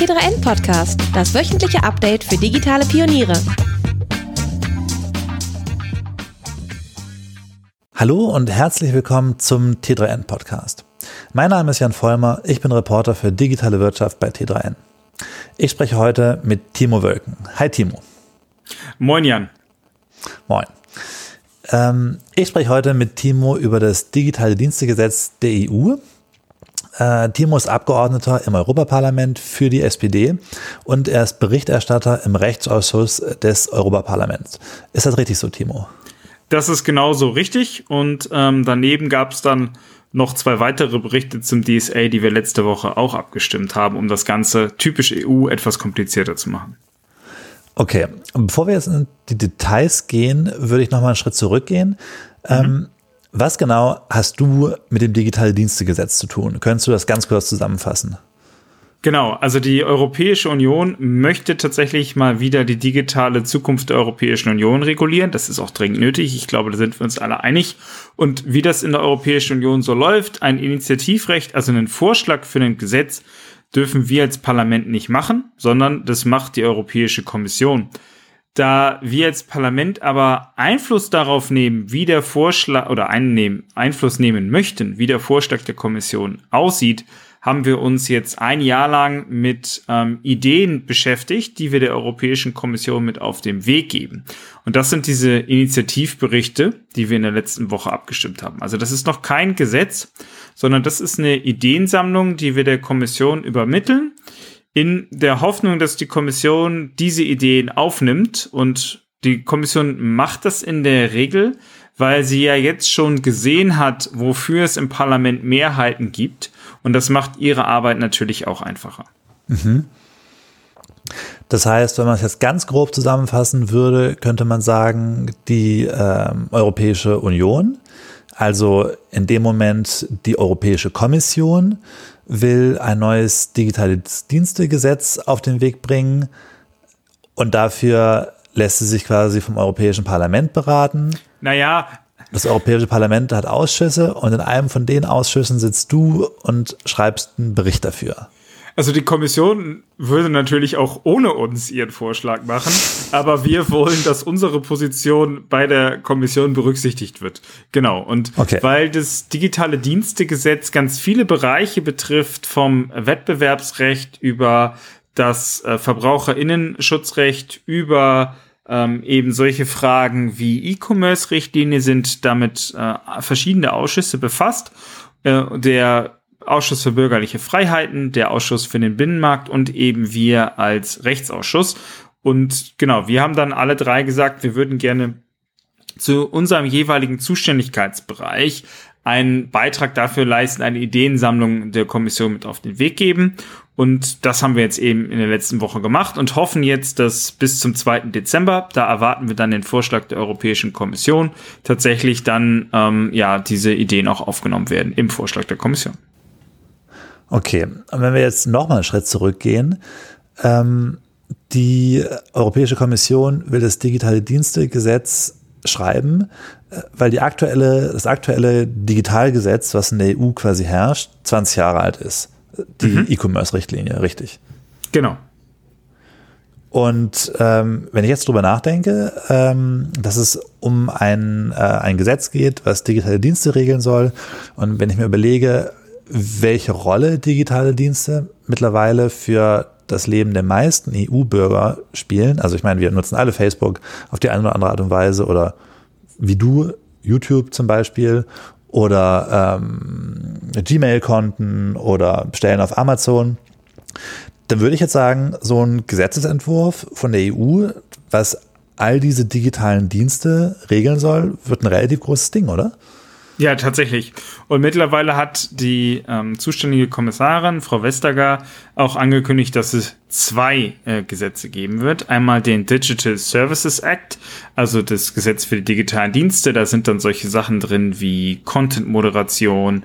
T3N Podcast, das wöchentliche Update für digitale Pioniere. Hallo und herzlich willkommen zum T3N Podcast. Mein Name ist Jan Vollmer, ich bin Reporter für digitale Wirtschaft bei T3N. Ich spreche heute mit Timo Wölken. Hi Timo. Moin Jan. Moin. Ähm, ich spreche heute mit Timo über das digitale Dienstegesetz der EU äh, Timo ist Abgeordneter im Europaparlament für die SPD und er ist Berichterstatter im Rechtsausschuss des Europaparlaments. Ist das richtig so, Timo? Das ist genauso richtig und ähm, daneben gab es dann noch zwei weitere Berichte zum DSA, die wir letzte Woche auch abgestimmt haben, um das Ganze typisch EU etwas komplizierter zu machen. Okay, bevor wir jetzt in die Details gehen, würde ich noch mal einen Schritt zurückgehen. Mhm. Ähm, was genau hast du mit dem Digitale Dienstegesetz zu tun? Könntest du das ganz kurz zusammenfassen? Genau, also die Europäische Union möchte tatsächlich mal wieder die digitale Zukunft der Europäischen Union regulieren. Das ist auch dringend nötig. Ich glaube, da sind wir uns alle einig. Und wie das in der Europäischen Union so läuft, ein Initiativrecht, also einen Vorschlag für ein Gesetz, dürfen wir als Parlament nicht machen, sondern das macht die Europäische Kommission. Da wir als Parlament aber Einfluss darauf nehmen, wie der Vorschlag oder einnehmen, Einfluss nehmen möchten, wie der Vorschlag der Kommission aussieht, haben wir uns jetzt ein Jahr lang mit ähm, Ideen beschäftigt, die wir der Europäischen Kommission mit auf den Weg geben. Und das sind diese Initiativberichte, die wir in der letzten Woche abgestimmt haben. Also das ist noch kein Gesetz, sondern das ist eine Ideensammlung, die wir der Kommission übermitteln in der Hoffnung, dass die Kommission diese Ideen aufnimmt und die Kommission macht das in der Regel, weil sie ja jetzt schon gesehen hat, wofür es im Parlament Mehrheiten gibt und das macht ihre Arbeit natürlich auch einfacher. Mhm. Das heißt, wenn man es jetzt ganz grob zusammenfassen würde, könnte man sagen, die äh, Europäische Union, also in dem Moment die Europäische Kommission, will ein neues digitales Dienstegesetz auf den Weg bringen und dafür lässt sie sich quasi vom Europäischen Parlament beraten. Naja. Das Europäische Parlament hat Ausschüsse und in einem von den Ausschüssen sitzt du und schreibst einen Bericht dafür. Also die Kommission würde natürlich auch ohne uns ihren Vorschlag machen, aber wir wollen, dass unsere Position bei der Kommission berücksichtigt wird. Genau. Und okay. weil das digitale Dienstegesetz ganz viele Bereiche betrifft, vom Wettbewerbsrecht über das äh, Verbraucherinnenschutzrecht über ähm, eben solche Fragen wie E-Commerce-Richtlinie sind damit äh, verschiedene Ausschüsse befasst. Äh, der Ausschuss für bürgerliche Freiheiten, der Ausschuss für den Binnenmarkt und eben wir als Rechtsausschuss. Und genau, wir haben dann alle drei gesagt, wir würden gerne zu unserem jeweiligen Zuständigkeitsbereich einen Beitrag dafür leisten, eine Ideensammlung der Kommission mit auf den Weg geben. Und das haben wir jetzt eben in der letzten Woche gemacht und hoffen jetzt, dass bis zum 2. Dezember, da erwarten wir dann den Vorschlag der Europäischen Kommission, tatsächlich dann ähm, ja diese Ideen auch aufgenommen werden im Vorschlag der Kommission. Okay, und wenn wir jetzt nochmal einen Schritt zurückgehen, ähm, die Europäische Kommission will das digitale Dienstegesetz schreiben, äh, weil die aktuelle, das aktuelle Digitalgesetz, was in der EU quasi herrscht, 20 Jahre alt ist. Die mhm. E-Commerce-Richtlinie, richtig. Genau. Und ähm, wenn ich jetzt drüber nachdenke, ähm, dass es um ein, äh, ein Gesetz geht, was digitale Dienste regeln soll, und wenn ich mir überlege, welche Rolle digitale Dienste mittlerweile für das Leben der meisten EU-Bürger spielen. Also ich meine, wir nutzen alle Facebook auf die eine oder andere Art und Weise oder wie du, YouTube zum Beispiel oder ähm, Gmail-Konten oder bestellen auf Amazon. Dann würde ich jetzt sagen, so ein Gesetzesentwurf von der EU, was all diese digitalen Dienste regeln soll, wird ein relativ großes Ding, oder? Ja, tatsächlich. Und mittlerweile hat die ähm, zuständige Kommissarin, Frau Vestager, auch angekündigt, dass es zwei äh, Gesetze geben wird. Einmal den Digital Services Act, also das Gesetz für die digitalen Dienste. Da sind dann solche Sachen drin wie Content-Moderation,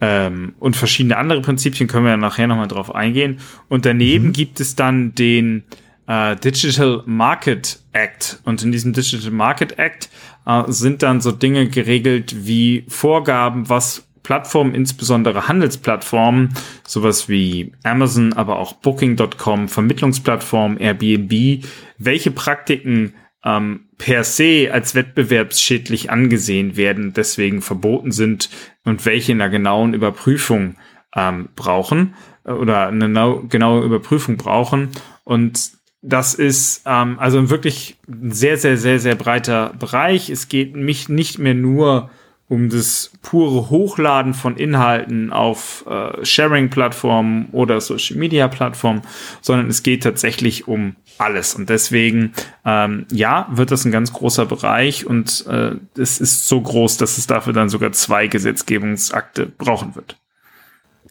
ähm, und verschiedene andere Prinzipien können wir ja nachher nochmal drauf eingehen. Und daneben mhm. gibt es dann den äh, Digital Market Act. Und in diesem Digital Market Act äh, sind dann so Dinge geregelt wie Vorgaben, was Plattformen, insbesondere Handelsplattformen, sowas wie Amazon, aber auch Booking.com, Vermittlungsplattformen, Airbnb, welche Praktiken ähm, per se als wettbewerbsschädlich angesehen werden, deswegen verboten sind und welche in einer genauen Überprüfung ähm, brauchen äh, oder eine genaue Überprüfung brauchen. Und das ist ähm, also ein wirklich sehr, sehr, sehr, sehr breiter Bereich. Es geht mich nicht mehr nur um das pure Hochladen von Inhalten auf äh, Sharing-Plattformen oder Social-Media-Plattformen, sondern es geht tatsächlich um alles. Und deswegen, ähm, ja, wird das ein ganz großer Bereich und äh, es ist so groß, dass es dafür dann sogar zwei Gesetzgebungsakte brauchen wird.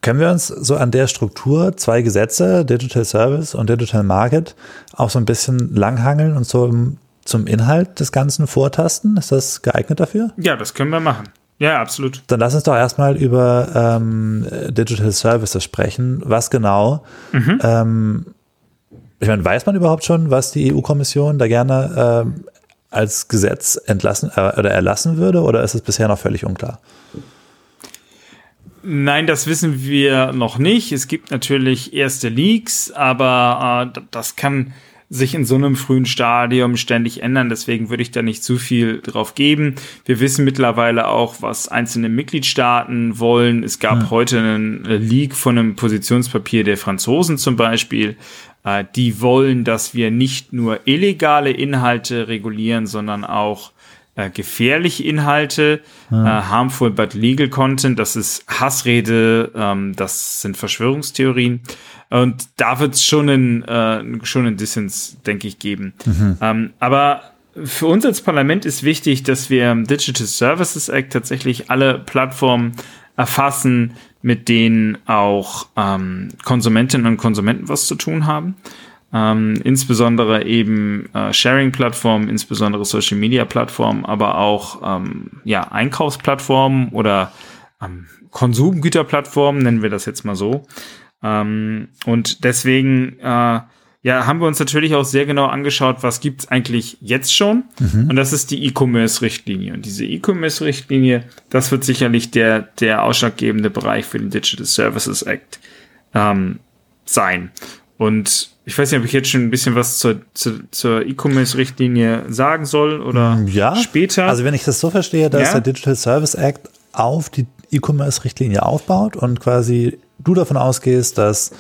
Können wir uns so an der Struktur zwei Gesetze, Digital Service und Digital Market, auch so ein bisschen langhangeln und so zum Inhalt des Ganzen vortasten? Ist das geeignet dafür? Ja, das können wir machen. Ja, absolut. Dann lass uns doch erstmal über ähm, Digital Services sprechen. Was genau? Mhm. Ähm, ich meine, weiß man überhaupt schon, was die EU-Kommission da gerne ähm, als Gesetz entlassen äh, oder erlassen würde, oder ist es bisher noch völlig unklar? Nein, das wissen wir noch nicht. Es gibt natürlich erste Leaks, aber äh, das kann sich in so einem frühen Stadium ständig ändern. Deswegen würde ich da nicht zu viel drauf geben. Wir wissen mittlerweile auch, was einzelne Mitgliedstaaten wollen. Es gab ja. heute einen Leak von einem Positionspapier der Franzosen zum Beispiel. Äh, die wollen, dass wir nicht nur illegale Inhalte regulieren, sondern auch äh, gefährliche Inhalte, ja. äh, harmful but legal content, das ist Hassrede, ähm, das sind Verschwörungstheorien. Und da wird es schon einen, äh, schon einen Dissens, denke ich, geben. Mhm. Ähm, aber für uns als Parlament ist wichtig, dass wir im Digital Services Act tatsächlich alle Plattformen erfassen, mit denen auch ähm, Konsumentinnen und Konsumenten was zu tun haben ähm, insbesondere eben äh, Sharing-Plattformen, insbesondere Social-Media-Plattformen, aber auch ähm, ja, Einkaufsplattformen oder ähm, Konsumgüterplattformen, nennen wir das jetzt mal so. Ähm, und deswegen äh, ja, haben wir uns natürlich auch sehr genau angeschaut, was gibt's eigentlich jetzt schon. Mhm. Und das ist die E-Commerce-Richtlinie. Und diese E-Commerce-Richtlinie, das wird sicherlich der, der ausschlaggebende Bereich für den Digital Services Act ähm, sein. Und ich weiß nicht, ob ich jetzt schon ein bisschen was zur, zur, zur E-Commerce-Richtlinie sagen soll oder mm, ja. später. Also wenn ich das so verstehe, dass ja. der Digital Service Act auf die E-Commerce-Richtlinie aufbaut und quasi du davon ausgehst, dass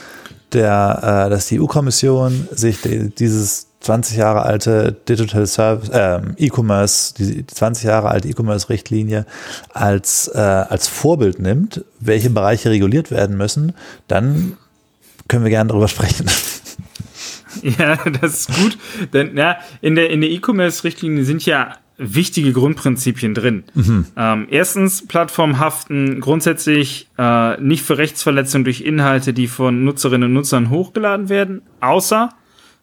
der, äh, dass die EU-Kommission sich die, dieses 20 Jahre alte Digital Service, äh, E-Commerce, die 20 Jahre alte E-Commerce-Richtlinie als, äh, als Vorbild nimmt, welche Bereiche reguliert werden müssen, dann können wir gerne darüber sprechen. Ja, das ist gut. Denn ja, in der in der E-Commerce-Richtlinie sind ja wichtige Grundprinzipien drin. Mhm. Ähm, erstens, Plattformen haften grundsätzlich äh, nicht für Rechtsverletzungen durch Inhalte, die von Nutzerinnen und Nutzern hochgeladen werden, außer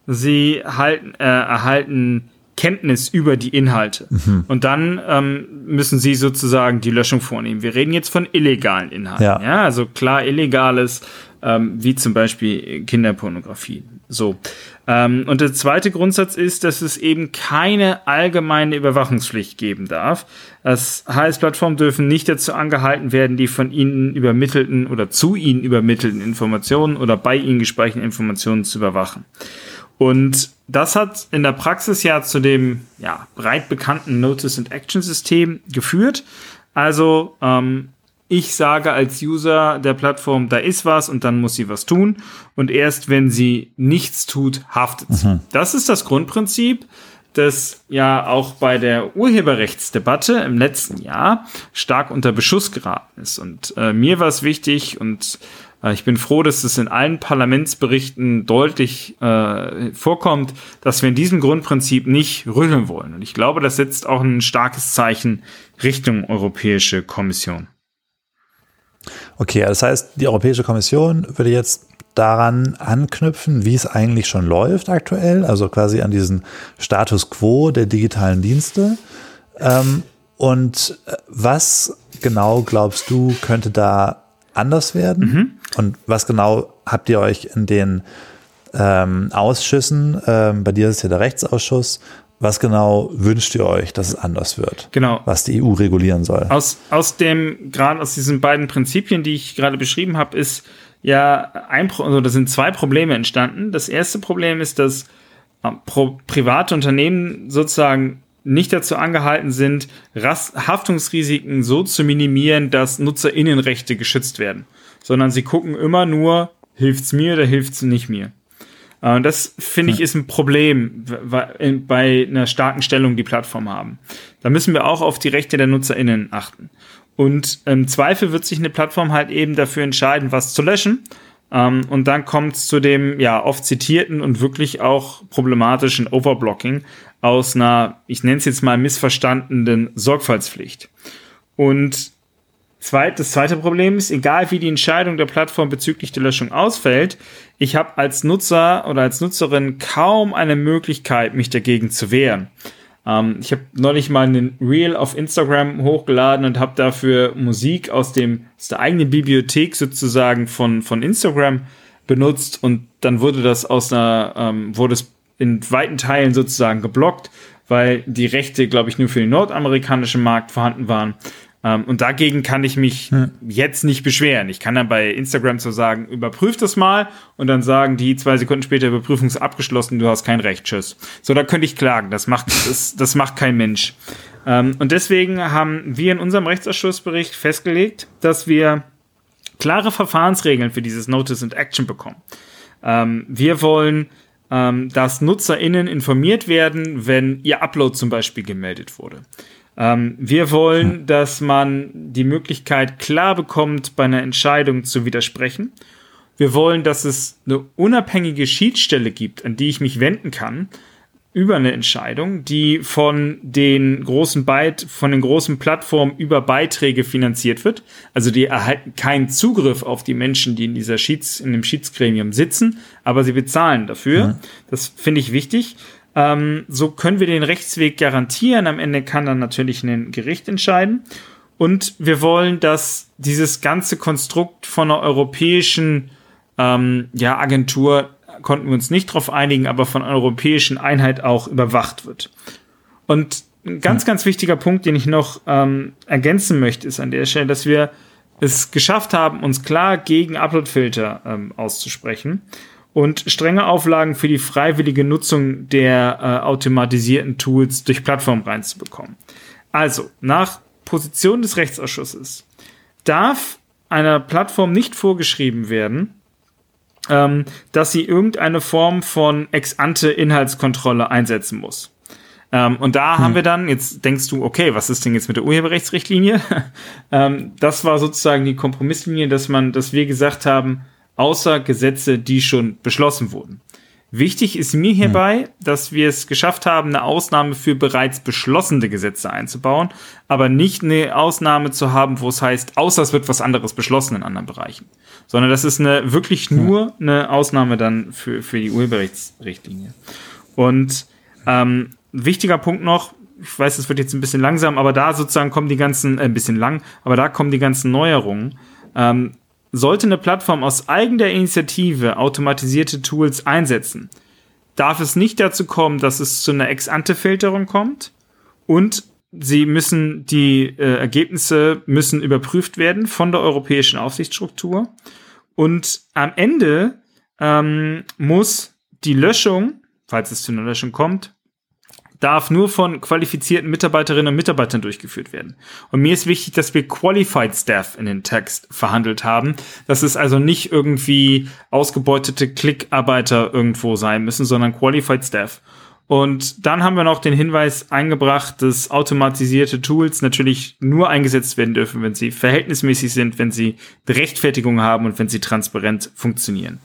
sie halten, äh, erhalten Kenntnis über die Inhalte. Mhm. Und dann ähm, müssen sie sozusagen die Löschung vornehmen. Wir reden jetzt von illegalen Inhalten. Ja, ja also klar illegales ähm, wie zum Beispiel Kinderpornografie. So. Ähm, und der zweite Grundsatz ist, dass es eben keine allgemeine Überwachungspflicht geben darf. Das heißt, Plattformen dürfen nicht dazu angehalten werden, die von ihnen übermittelten oder zu ihnen übermittelten Informationen oder bei ihnen gespeicherten Informationen zu überwachen. Und das hat in der Praxis ja zu dem ja, breit bekannten Notice and Action System geführt. Also ähm, ich sage als User der Plattform, da ist was und dann muss sie was tun. Und erst wenn sie nichts tut, haftet sie. Mhm. Das ist das Grundprinzip, das ja auch bei der Urheberrechtsdebatte im letzten Jahr stark unter Beschuss geraten ist. Und äh, mir war es wichtig und äh, ich bin froh, dass es in allen Parlamentsberichten deutlich äh, vorkommt, dass wir in diesem Grundprinzip nicht rütteln wollen. Und ich glaube, das setzt auch ein starkes Zeichen Richtung Europäische Kommission. Okay, das heißt, die Europäische Kommission würde jetzt daran anknüpfen, wie es eigentlich schon läuft aktuell, also quasi an diesen Status quo der digitalen Dienste. Ähm, und äh, was genau glaubst du, könnte da anders werden? Mhm. Und was genau habt ihr euch in den ähm, Ausschüssen, ähm, bei dir ist ja der Rechtsausschuss was genau wünscht ihr euch, dass es anders wird? Genau. Was die EU regulieren soll? Aus, aus dem, gerade aus diesen beiden Prinzipien, die ich gerade beschrieben habe, ist ja ein, also da sind zwei Probleme entstanden. Das erste Problem ist, dass äh, private Unternehmen sozusagen nicht dazu angehalten sind, Haftungsrisiken so zu minimieren, dass NutzerInnenrechte geschützt werden, sondern sie gucken immer nur, hilft's mir oder hilft's nicht mir. Äh, und das finde ich ist ein Problem bei einer starken Stellung, die Plattformen haben. Da müssen wir auch auf die Rechte der NutzerInnen achten. Und im Zweifel wird sich eine Plattform halt eben dafür entscheiden, was zu löschen. Ähm, und dann kommt es zu dem ja oft zitierten und wirklich auch problematischen Overblocking aus einer, ich nenne es jetzt mal missverstandenen Sorgfaltspflicht. Und Zweit, das zweite Problem ist, egal wie die Entscheidung der Plattform bezüglich der Löschung ausfällt, ich habe als Nutzer oder als Nutzerin kaum eine Möglichkeit, mich dagegen zu wehren. Ähm, ich habe neulich mal einen Reel auf Instagram hochgeladen und habe dafür Musik aus dem aus der eigenen Bibliothek sozusagen von von Instagram benutzt und dann wurde das aus einer ähm, wurde es in weiten Teilen sozusagen geblockt, weil die Rechte, glaube ich, nur für den nordamerikanischen Markt vorhanden waren. Ähm, und dagegen kann ich mich hm. jetzt nicht beschweren. Ich kann dann bei Instagram so sagen, überprüf das mal und dann sagen die zwei Sekunden später, Überprüfung ist abgeschlossen, du hast kein Recht, tschüss. So, da könnte ich klagen. Das macht, das, das macht kein Mensch. Ähm, und deswegen haben wir in unserem Rechtsausschussbericht festgelegt, dass wir klare Verfahrensregeln für dieses Notice and Action bekommen. Ähm, wir wollen ähm, dass NutzerInnen informiert werden, wenn ihr Upload zum Beispiel gemeldet wurde. Ähm, wir wollen, dass man die Möglichkeit klar bekommt, bei einer Entscheidung zu widersprechen. Wir wollen, dass es eine unabhängige Schiedsstelle gibt, an die ich mich wenden kann über eine Entscheidung, die von den großen Byte, von den großen Plattformen über Beiträge finanziert wird. Also die erhalten keinen Zugriff auf die Menschen, die in dieser Schieds, in dem Schiedsgremium sitzen, aber sie bezahlen dafür. Mhm. Das finde ich wichtig. Ähm, so können wir den Rechtsweg garantieren. Am Ende kann dann natürlich ein Gericht entscheiden. Und wir wollen, dass dieses ganze Konstrukt von einer europäischen ähm, ja, Agentur, konnten wir uns nicht darauf einigen, aber von einer europäischen Einheit auch überwacht wird. Und ein ganz, ganz wichtiger Punkt, den ich noch ähm, ergänzen möchte, ist an der Stelle, dass wir es geschafft haben, uns klar gegen Uploadfilter ähm, auszusprechen und strenge Auflagen für die freiwillige Nutzung der äh, automatisierten Tools durch Plattformen reinzubekommen. Also, nach Position des Rechtsausschusses darf einer Plattform nicht vorgeschrieben werden, ähm, dass sie irgendeine Form von Ex-ante-Inhaltskontrolle einsetzen muss. Ähm, und da hm. haben wir dann, jetzt denkst du, okay, was ist denn jetzt mit der Urheberrechtsrichtlinie? ähm, das war sozusagen die Kompromisslinie, dass man, dass wir gesagt haben, außer Gesetze, die schon beschlossen wurden. Wichtig ist mir hierbei, dass wir es geschafft haben, eine Ausnahme für bereits beschlossene Gesetze einzubauen, aber nicht eine Ausnahme zu haben, wo es heißt, außer es wird was anderes beschlossen in anderen Bereichen, sondern das ist eine wirklich nur eine Ausnahme dann für, für die Urheberrechtsrichtlinie. Und ähm, wichtiger Punkt noch, ich weiß, es wird jetzt ein bisschen langsam, aber da sozusagen kommen die ganzen, äh, ein bisschen lang, aber da kommen die ganzen Neuerungen. Ähm, sollte eine Plattform aus eigener Initiative automatisierte Tools einsetzen, darf es nicht dazu kommen, dass es zu einer Ex-Ante-Filterung kommt? Und sie müssen, die äh, Ergebnisse müssen überprüft werden von der europäischen Aufsichtsstruktur. Und am Ende ähm, muss die Löschung, falls es zu einer Löschung kommt, darf nur von qualifizierten Mitarbeiterinnen und Mitarbeitern durchgeführt werden. Und mir ist wichtig, dass wir Qualified Staff in den Text verhandelt haben. Dass es also nicht irgendwie ausgebeutete Klickarbeiter irgendwo sein müssen, sondern Qualified Staff. Und dann haben wir noch den Hinweis eingebracht, dass automatisierte Tools natürlich nur eingesetzt werden dürfen, wenn sie verhältnismäßig sind, wenn sie Berechtfertigung haben und wenn sie transparent funktionieren.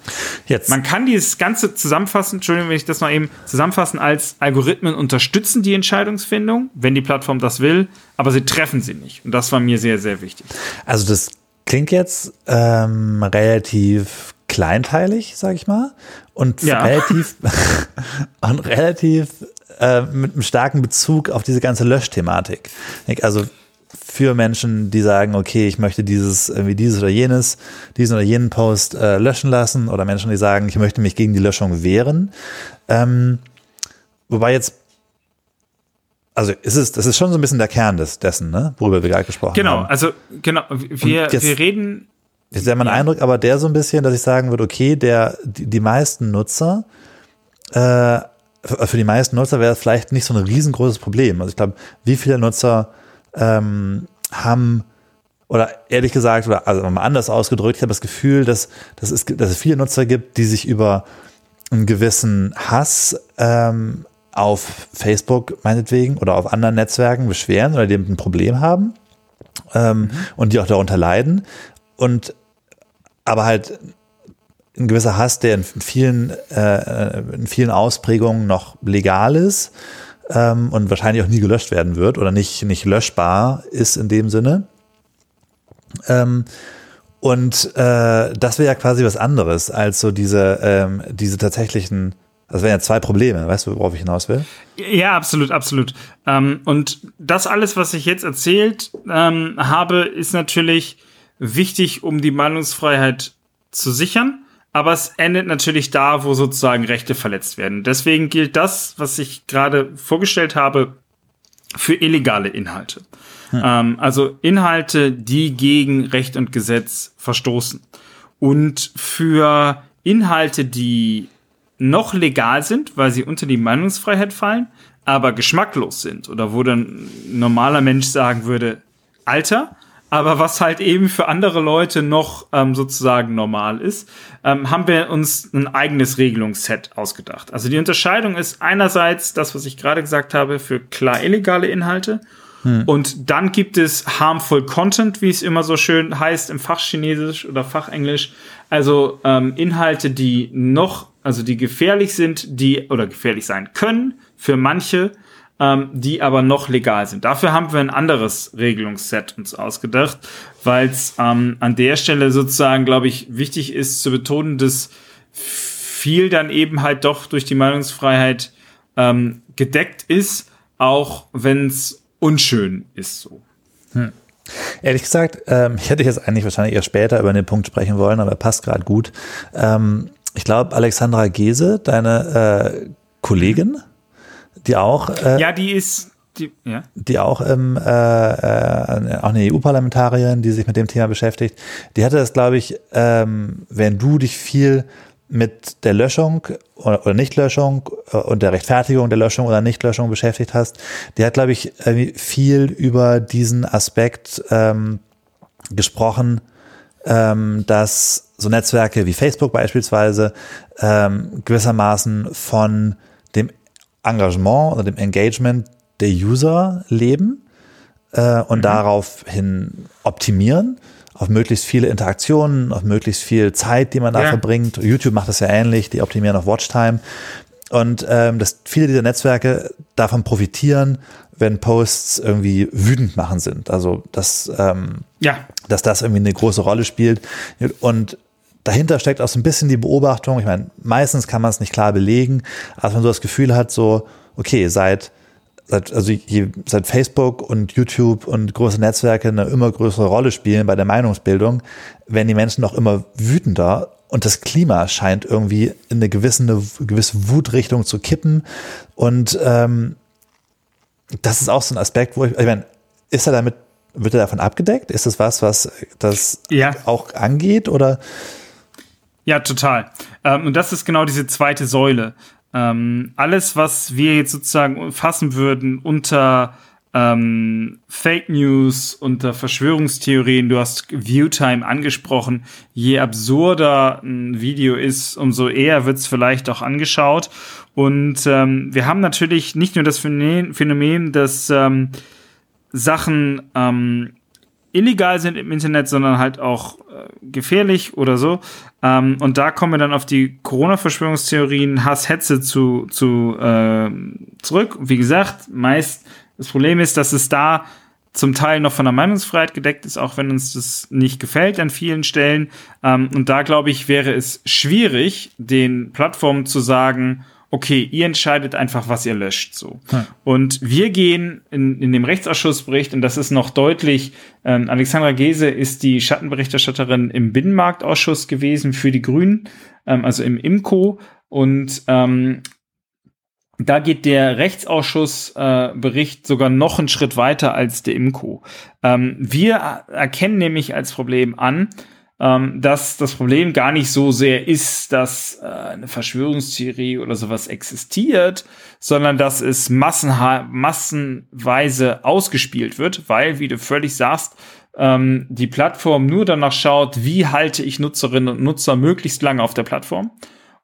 Jetzt. Man kann dieses Ganze zusammenfassen, Entschuldigung, wenn ich das noch eben zusammenfassen, als Algorithmen unterstützen die Entscheidungsfindung, wenn die Plattform das will, aber sie treffen sie nicht. Und das war mir sehr, sehr wichtig. Also das klingt jetzt ähm, relativ kleinteilig, sag ich mal, und ja. relativ und relativ äh, mit einem starken Bezug auf diese ganze Löschthematik. Also für Menschen, die sagen, okay, ich möchte dieses, irgendwie dieses oder jenes, diesen oder jenen Post äh, löschen lassen, oder Menschen, die sagen, ich möchte mich gegen die Löschung wehren. Ähm, wobei jetzt also ist es, das ist schon so ein bisschen der Kern des, dessen, ne, worüber wir gerade gesprochen genau, haben. Genau, also genau, wir, wir reden. Jetzt wäre mein ja. Eindruck, aber der so ein bisschen, dass ich sagen würde, okay, der, die, die meisten Nutzer, äh, für die meisten Nutzer wäre es vielleicht nicht so ein riesengroßes Problem. Also ich glaube, wie viele Nutzer ähm, haben oder ehrlich gesagt, oder also mal anders ausgedrückt, ich habe das Gefühl, dass, dass, es, dass es viele Nutzer gibt, die sich über einen gewissen Hass ähm, auf Facebook meinetwegen oder auf anderen Netzwerken beschweren oder die ein Problem haben ähm, mhm. und die auch darunter leiden. Und aber halt ein gewisser Hass, der in vielen, äh, in vielen Ausprägungen noch legal ist ähm, und wahrscheinlich auch nie gelöscht werden wird oder nicht, nicht löschbar ist in dem Sinne. Ähm, und äh, das wäre ja quasi was anderes als so diese, ähm, diese tatsächlichen, das wären ja zwei Probleme, weißt du, worauf ich hinaus will? Ja, absolut, absolut. Ähm, und das alles, was ich jetzt erzählt ähm, habe, ist natürlich wichtig, um die Meinungsfreiheit zu sichern. Aber es endet natürlich da, wo sozusagen Rechte verletzt werden. Deswegen gilt das, was ich gerade vorgestellt habe, für illegale Inhalte. Hm. Ähm, also Inhalte, die gegen Recht und Gesetz verstoßen. Und für Inhalte, die noch legal sind, weil sie unter die Meinungsfreiheit fallen, aber geschmacklos sind oder wo dann ein normaler Mensch sagen würde, Alter, aber was halt eben für andere Leute noch ähm, sozusagen normal ist, ähm, haben wir uns ein eigenes Regelungsset ausgedacht. Also die Unterscheidung ist einerseits das, was ich gerade gesagt habe, für klar illegale Inhalte hm. Und dann gibt es harmful Content, wie es immer so schön heißt im Fachchinesisch oder Fachenglisch. Also ähm, Inhalte, die noch, also die gefährlich sind, die oder gefährlich sein können für manche, ähm, die aber noch legal sind. Dafür haben wir ein anderes Regelungsset uns ausgedacht, weil es ähm, an der Stelle sozusagen, glaube ich, wichtig ist zu betonen, dass viel dann eben halt doch durch die Meinungsfreiheit ähm, gedeckt ist, auch wenn es unschön ist so. Hm. Ehrlich gesagt, ähm, ich hätte jetzt eigentlich wahrscheinlich eher später über den Punkt sprechen wollen, aber passt gerade gut. Ähm, ich glaube, Alexandra Gese, deine äh, Kollegin, die auch. Äh, ja, die ist. Die, ja. die auch, ähm, äh, äh, auch eine EU-Parlamentarierin, die sich mit dem Thema beschäftigt, die hatte das, glaube ich, ähm, wenn du dich viel mit der Löschung oder Nichtlöschung äh, und der Rechtfertigung der Löschung oder Nichtlöschung beschäftigt hast, die hat, glaube ich, viel über diesen Aspekt ähm, gesprochen, ähm, dass so Netzwerke wie Facebook beispielsweise ähm, gewissermaßen von Engagement oder dem Engagement der User leben äh, und mhm. daraufhin optimieren auf möglichst viele Interaktionen, auf möglichst viel Zeit, die man da ja. verbringt. YouTube macht das ja ähnlich, die optimieren auf Watchtime. Und ähm, dass viele dieser Netzwerke davon profitieren, wenn Posts irgendwie wütend machen sind. Also dass, ähm, ja. dass das irgendwie eine große Rolle spielt. Und dahinter steckt auch so ein bisschen die Beobachtung, ich meine, meistens kann man es nicht klar belegen, als man so das Gefühl hat, so, okay, seit seit, also je, seit Facebook und YouTube und große Netzwerke eine immer größere Rolle spielen bei der Meinungsbildung, werden die Menschen noch immer wütender und das Klima scheint irgendwie in eine gewisse, eine gewisse Wutrichtung zu kippen. Und ähm, das ist auch so ein Aspekt, wo ich, ich meine, ist er damit, wird er davon abgedeckt? Ist das was, was das ja. auch angeht oder? Ja, total. Ähm, und das ist genau diese zweite Säule. Ähm, alles, was wir jetzt sozusagen fassen würden unter ähm, Fake News, unter Verschwörungstheorien, du hast Viewtime angesprochen, je absurder ein Video ist, umso eher wird es vielleicht auch angeschaut. Und ähm, wir haben natürlich nicht nur das Phänomen, dass ähm, Sachen ähm, illegal sind im Internet, sondern halt auch äh, gefährlich oder so. Ähm, und da kommen wir dann auf die Corona-Verschwörungstheorien, Hass, Hetze zu, zu äh, zurück. Wie gesagt, meist das Problem ist, dass es da zum Teil noch von der Meinungsfreiheit gedeckt ist, auch wenn uns das nicht gefällt an vielen Stellen. Ähm, und da glaube ich, wäre es schwierig, den Plattformen zu sagen, okay, ihr entscheidet einfach, was ihr löscht. So. Hm. Und wir gehen in, in dem Rechtsausschussbericht, und das ist noch deutlich, ähm, Alexandra Gese ist die Schattenberichterstatterin im Binnenmarktausschuss gewesen für die Grünen, ähm, also im IMCO. Und ähm, da geht der Rechtsausschussbericht äh, sogar noch einen Schritt weiter als der IMCO. Ähm, wir erkennen nämlich als Problem an, ähm, dass das Problem gar nicht so sehr ist, dass äh, eine Verschwörungstheorie oder sowas existiert, sondern dass es massenweise ausgespielt wird, weil, wie du völlig sagst, ähm, die Plattform nur danach schaut, wie halte ich Nutzerinnen und Nutzer möglichst lange auf der Plattform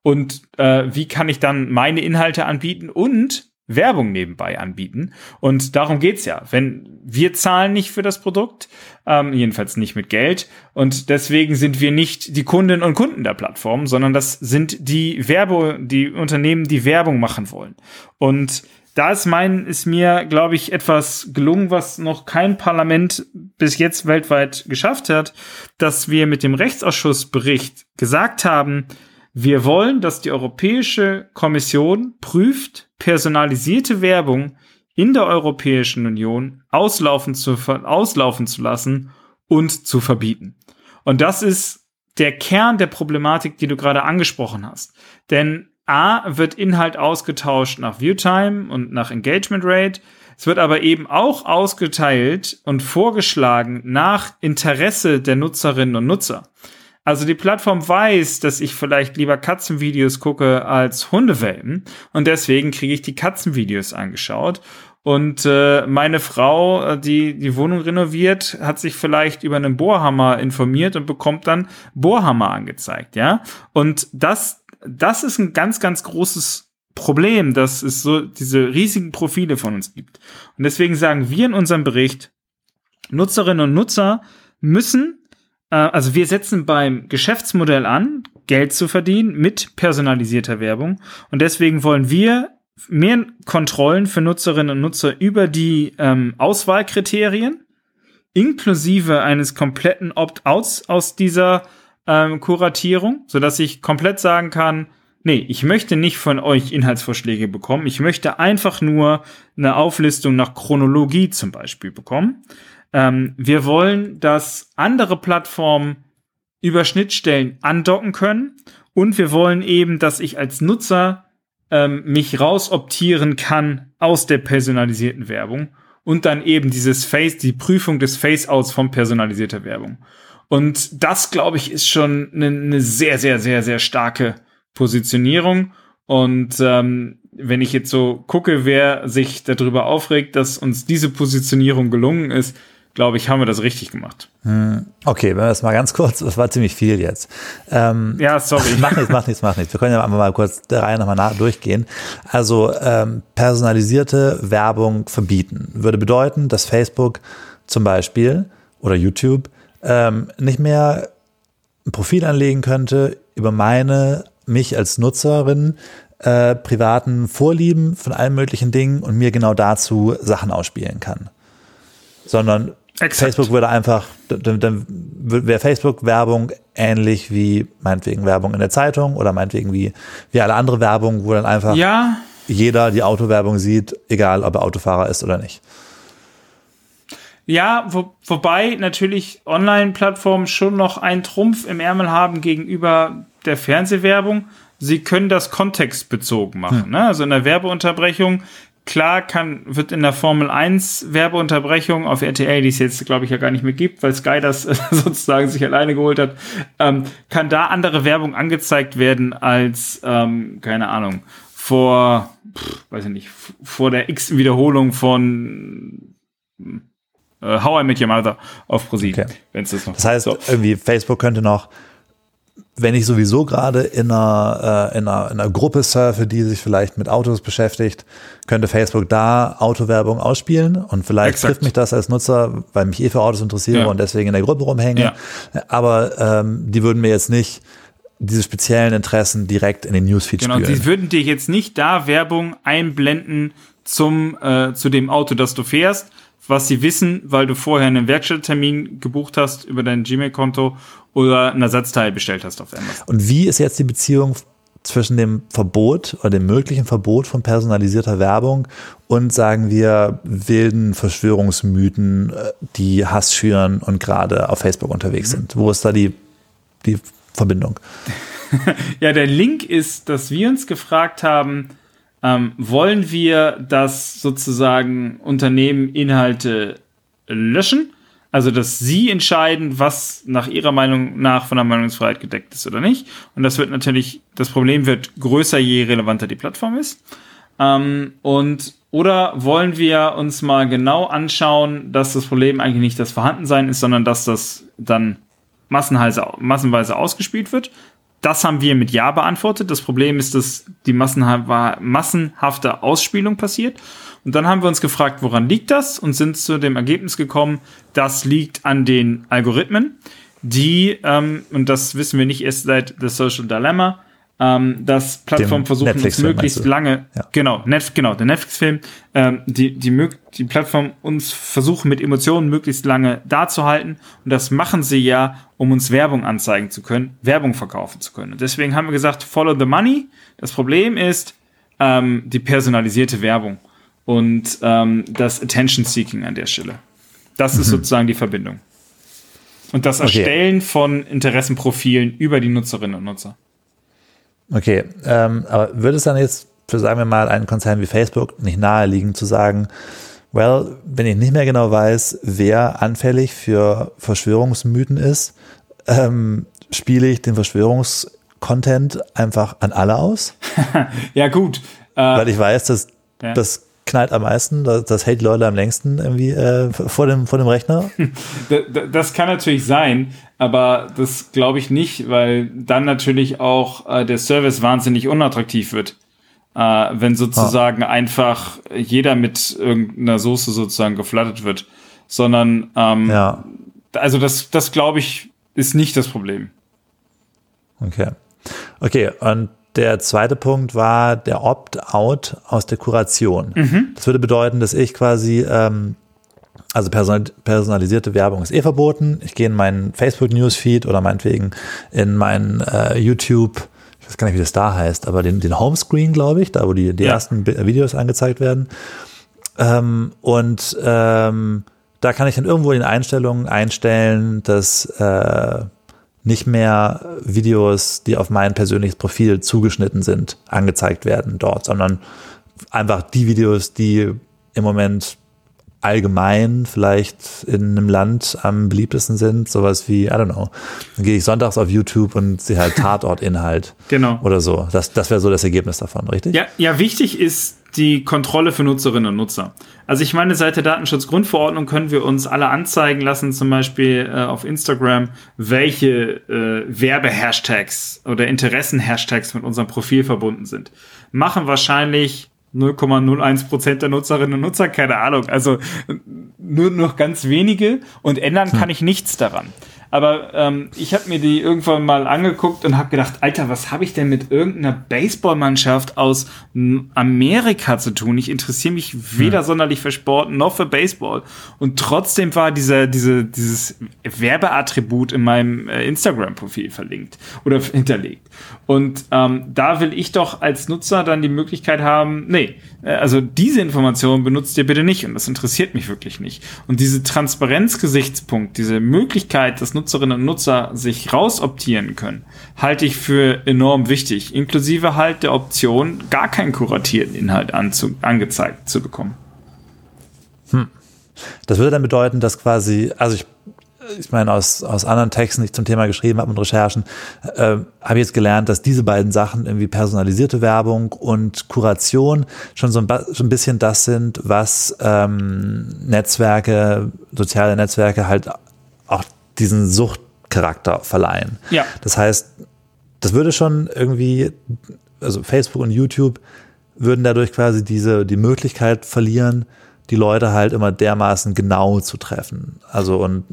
und äh, wie kann ich dann meine Inhalte anbieten und Werbung nebenbei anbieten. Und darum geht's ja. Wenn wir zahlen nicht für das Produkt, ähm, jedenfalls nicht mit Geld. Und deswegen sind wir nicht die Kundinnen und Kunden der Plattform, sondern das sind die Werbe, die Unternehmen, die Werbung machen wollen. Und da ist mein, ist mir, glaube ich, etwas gelungen, was noch kein Parlament bis jetzt weltweit geschafft hat, dass wir mit dem Rechtsausschussbericht gesagt haben, wir wollen, dass die Europäische Kommission prüft, personalisierte Werbung in der Europäischen Union auslaufen zu, auslaufen zu lassen und zu verbieten. Und das ist der Kern der Problematik, die du gerade angesprochen hast. Denn A wird Inhalt ausgetauscht nach Viewtime und nach Engagement Rate. Es wird aber eben auch ausgeteilt und vorgeschlagen nach Interesse der Nutzerinnen und Nutzer. Also die Plattform weiß, dass ich vielleicht lieber Katzenvideos gucke als Hundewelpen und deswegen kriege ich die Katzenvideos angeschaut. Und äh, meine Frau, äh, die die Wohnung renoviert, hat sich vielleicht über einen Bohrhammer informiert und bekommt dann Bohrhammer angezeigt, ja. Und das, das ist ein ganz, ganz großes Problem, dass es so diese riesigen Profile von uns gibt. Und deswegen sagen wir in unserem Bericht, Nutzerinnen und Nutzer müssen also wir setzen beim Geschäftsmodell an, Geld zu verdienen mit personalisierter Werbung. Und deswegen wollen wir mehr Kontrollen für Nutzerinnen und Nutzer über die ähm, Auswahlkriterien, inklusive eines kompletten Opt-outs aus dieser ähm, Kuratierung, sodass ich komplett sagen kann, nee, ich möchte nicht von euch Inhaltsvorschläge bekommen, ich möchte einfach nur eine Auflistung nach Chronologie zum Beispiel bekommen. Ähm, wir wollen, dass andere Plattformen über Schnittstellen andocken können und wir wollen eben, dass ich als Nutzer ähm, mich rausoptieren kann aus der personalisierten Werbung und dann eben dieses Face, die Prüfung des Face-Outs von personalisierter Werbung. Und das, glaube ich, ist schon eine, eine sehr, sehr, sehr, sehr starke Positionierung. Und ähm, wenn ich jetzt so gucke, wer sich darüber aufregt, dass uns diese Positionierung gelungen ist, glaube ich, haben wir das richtig gemacht. Hm, okay, wenn wir das mal ganz kurz, das war ziemlich viel jetzt. Ähm, ja, sorry. Mach nichts, mach nichts, mach nichts. Wir können ja mal kurz der Reihe nochmal nach, durchgehen. Also ähm, personalisierte Werbung verbieten würde bedeuten, dass Facebook zum Beispiel oder YouTube ähm, nicht mehr ein Profil anlegen könnte über meine, mich als Nutzerin äh, privaten Vorlieben von allen möglichen Dingen und mir genau dazu Sachen ausspielen kann. Sondern Exakt. Facebook würde einfach, dann, dann wäre Facebook-Werbung ähnlich wie meinetwegen Werbung in der Zeitung oder meinetwegen wie, wie alle andere Werbung, wo dann einfach ja. jeder die Autowerbung sieht, egal ob er Autofahrer ist oder nicht. Ja, wo, wobei natürlich Online-Plattformen schon noch einen Trumpf im Ärmel haben gegenüber der Fernsehwerbung. Sie können das kontextbezogen machen. Hm. Ne? Also in der Werbeunterbrechung klar kann, wird in der Formel 1 Werbeunterbrechung auf RTL, die es jetzt, glaube ich, ja gar nicht mehr gibt, weil Sky das sozusagen sich alleine geholt hat, ähm, kann da andere Werbung angezeigt werden als, ähm, keine Ahnung, vor, pff, weiß ich nicht, vor der x-Wiederholung von äh, How I Met Your Mother auf ProSieben. Okay. Wenn's das, noch das heißt, so. irgendwie Facebook könnte noch wenn ich sowieso gerade in einer, äh, in, einer, in einer Gruppe surfe, die sich vielleicht mit Autos beschäftigt, könnte Facebook da Autowerbung ausspielen und vielleicht Exakt. trifft mich das als Nutzer, weil mich eh für Autos interessiere ja. und deswegen in der Gruppe rumhänge. Ja. Aber ähm, die würden mir jetzt nicht diese speziellen Interessen direkt in den Newsfeed genau, spüren. Genau, die würden dir jetzt nicht da Werbung einblenden zum äh, zu dem Auto, das du fährst, was sie wissen, weil du vorher einen Werkstatttermin gebucht hast über dein Gmail-Konto oder ein Ersatzteil bestellt hast auf Amazon. Und wie ist jetzt die Beziehung zwischen dem Verbot oder dem möglichen Verbot von personalisierter Werbung und sagen wir wilden Verschwörungsmythen, äh, die Hass schüren und gerade auf Facebook unterwegs mhm. sind? Wo ist da die, die Verbindung? ja, der Link ist, dass wir uns gefragt haben, Ähm, wollen wir, dass sozusagen Unternehmen Inhalte löschen? Also, dass sie entscheiden, was nach ihrer Meinung nach von der Meinungsfreiheit gedeckt ist oder nicht. Und das wird natürlich, das Problem wird größer, je relevanter die Plattform ist. Ähm, und oder wollen wir uns mal genau anschauen, dass das Problem eigentlich nicht das Vorhandensein ist, sondern dass das dann massenweise, massenweise ausgespielt wird? Das haben wir mit Ja beantwortet. Das Problem ist, dass die massenhafte Ausspielung passiert. Und dann haben wir uns gefragt, woran liegt das? Und sind zu dem Ergebnis gekommen, das liegt an den Algorithmen, die, ähm, und das wissen wir nicht erst seit The Social Dilemma, ähm, dass Plattformen versuchen, uns möglichst lange, ja. genau, Net, genau, der Netflix-Film, ähm, die, die, die Plattform uns versuchen, mit Emotionen möglichst lange dazuhalten. Und das machen sie ja, um uns Werbung anzeigen zu können, Werbung verkaufen zu können. Und deswegen haben wir gesagt, follow the money. Das Problem ist ähm, die personalisierte Werbung und ähm, das Attention Seeking an der Stelle. Das mhm. ist sozusagen die Verbindung. Und das Erstellen okay. von Interessenprofilen über die Nutzerinnen und Nutzer. Okay, ähm, aber würde es dann jetzt für, sagen wir mal, einen Konzern wie Facebook nicht naheliegen zu sagen, well, wenn ich nicht mehr genau weiß, wer anfällig für Verschwörungsmythen ist, ähm, spiele ich den Verschwörungskontent einfach an alle aus? ja, gut. Äh, Weil ich weiß, dass ja. das knallt am meisten, das, das hält Leute am längsten irgendwie äh, vor, dem, vor dem Rechner? Das kann natürlich sein, aber das glaube ich nicht, weil dann natürlich auch äh, der Service wahnsinnig unattraktiv wird. Äh, wenn sozusagen ah. einfach jeder mit irgendeiner Soße sozusagen geflattert wird. Sondern ähm, ja. also das, das glaube ich, ist nicht das Problem. Okay. Okay, und der zweite Punkt war der Opt-out aus der Kuration. Mhm. Das würde bedeuten, dass ich quasi, ähm, also personalisierte Werbung ist eh verboten. Ich gehe in meinen Facebook-Newsfeed oder meinetwegen in meinen äh, YouTube, ich weiß gar nicht, wie das da heißt, aber den, den Homescreen, glaube ich, da wo die, die ja. ersten Videos angezeigt werden. Ähm, und ähm, da kann ich dann irgendwo in den Einstellungen einstellen, dass äh, nicht mehr Videos, die auf mein persönliches Profil zugeschnitten sind, angezeigt werden dort, sondern einfach die Videos, die im Moment allgemein vielleicht in einem Land am beliebtesten sind, sowas wie, I don't know, dann gehe ich sonntags auf YouTube und sehe halt Tatortinhalt. genau. Oder so. Das, das wäre so das Ergebnis davon, richtig? Ja, ja, wichtig ist die Kontrolle für Nutzerinnen und Nutzer. Also ich meine, seit der Datenschutzgrundverordnung können wir uns alle anzeigen lassen, zum Beispiel äh, auf Instagram, welche äh, Werbehashtags oder Interessen-Hashtags mit unserem Profil verbunden sind. Machen wahrscheinlich 0,01 Prozent der Nutzerinnen und Nutzer, keine Ahnung. Also nur noch ganz wenige und ändern hm. kann ich nichts daran. Aber ähm, ich habe mir die irgendwann mal angeguckt und habe gedacht, Alter, was habe ich denn mit irgendeiner Baseballmannschaft aus Amerika zu tun? Ich interessiere mich weder hm. sonderlich für Sport noch für Baseball. Und trotzdem war dieser, diese, dieses Werbeattribut in meinem äh, Instagram-Profil verlinkt oder hinterlegt. Und ähm, da will ich doch als Nutzer dann die Möglichkeit haben, nee, äh, also diese Information benutzt ihr bitte nicht und das interessiert mich wirklich nicht. Und diese Transparenzgesichtspunkt, diese Möglichkeit, dass Nutzerinnen und Nutzer sich rausoptieren können, halte ich für enorm wichtig, inklusive halt der Option, gar keinen kuratierten Inhalt angezeigt zu bekommen. Hm. Das würde dann bedeuten, dass quasi, also ich ich meine, aus, aus anderen Texten, die ich zum Thema geschrieben habe und Recherchen, äh, habe ich jetzt gelernt, dass diese beiden Sachen, irgendwie personalisierte Werbung und Kuration, schon so ein, schon ein bisschen das sind, was ähm, Netzwerke, soziale Netzwerke halt auch diesen Suchtcharakter verleihen. Ja. Das heißt, das würde schon irgendwie, also Facebook und YouTube würden dadurch quasi diese, die Möglichkeit verlieren, die Leute halt immer dermaßen genau zu treffen. Also und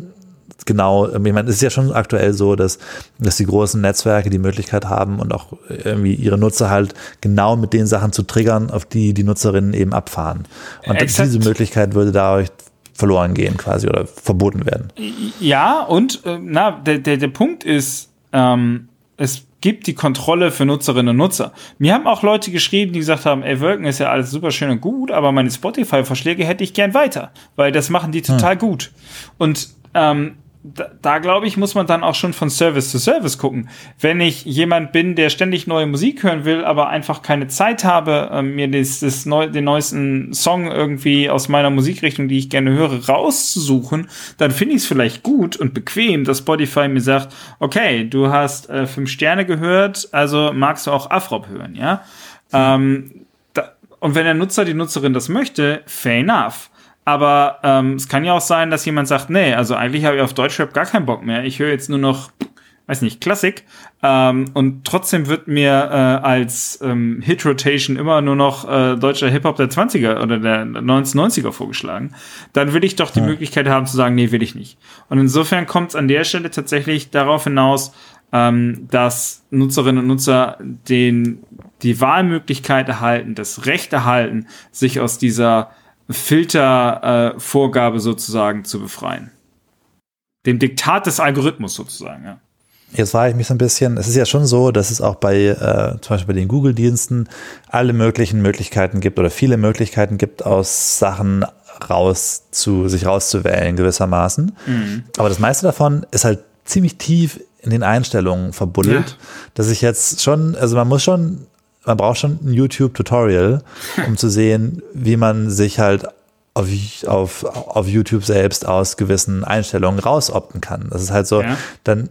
genau, ich meine, es ist ja schon aktuell so, dass, dass die großen Netzwerke die Möglichkeit haben und auch irgendwie ihre Nutzer halt genau mit den Sachen zu triggern, auf die die Nutzerinnen eben abfahren. Und Exakt. diese Möglichkeit würde dadurch verloren gehen quasi oder verboten werden. Ja, und äh, na, der, der, der Punkt ist, ähm, es gibt die Kontrolle für Nutzerinnen und Nutzer. Mir haben auch Leute geschrieben, die gesagt haben, ey, Wolken ist ja alles super schön und gut, aber meine Spotify-Verschläge hätte ich gern weiter, weil das machen die total hm. gut. Und ähm, da, da glaube ich, muss man dann auch schon von Service zu Service gucken. Wenn ich jemand bin, der ständig neue Musik hören will, aber einfach keine Zeit habe, äh, mir das, das neu, den neuesten Song irgendwie aus meiner Musikrichtung, die ich gerne höre, rauszusuchen, dann finde ich es vielleicht gut und bequem, dass Spotify mir sagt, okay, du hast äh, fünf Sterne gehört, also magst du auch Afrop hören, ja? Ähm, da, und wenn der Nutzer, die Nutzerin das möchte, fair enough. Aber ähm, es kann ja auch sein, dass jemand sagt, nee, also eigentlich habe ich auf Deutschrap gar keinen Bock mehr. Ich höre jetzt nur noch, weiß nicht, Klassik. Ähm, und trotzdem wird mir äh, als ähm, Hit-Rotation immer nur noch äh, deutscher Hip-Hop der 20er oder der 1990er vorgeschlagen. Dann will ich doch die ja. Möglichkeit haben zu sagen, nee, will ich nicht. Und insofern kommt es an der Stelle tatsächlich darauf hinaus, ähm, dass Nutzerinnen und Nutzer den, die Wahlmöglichkeit erhalten, das Recht erhalten, sich aus dieser Filtervorgabe äh, sozusagen zu befreien. Dem Diktat des Algorithmus sozusagen, ja. Jetzt frage ich mich so ein bisschen, es ist ja schon so, dass es auch bei äh, zum Beispiel bei den Google-Diensten alle möglichen Möglichkeiten gibt oder viele Möglichkeiten gibt, aus Sachen raus zu, sich rauszuwählen gewissermaßen. Mhm. Aber das meiste davon ist halt ziemlich tief in den Einstellungen verbuddelt, ja. dass ich jetzt schon, also man muss schon man braucht schon ein YouTube-Tutorial, um zu sehen, wie man sich halt auf, auf, auf YouTube selbst aus gewissen Einstellungen rausopten kann. Das ist halt so, ja. dann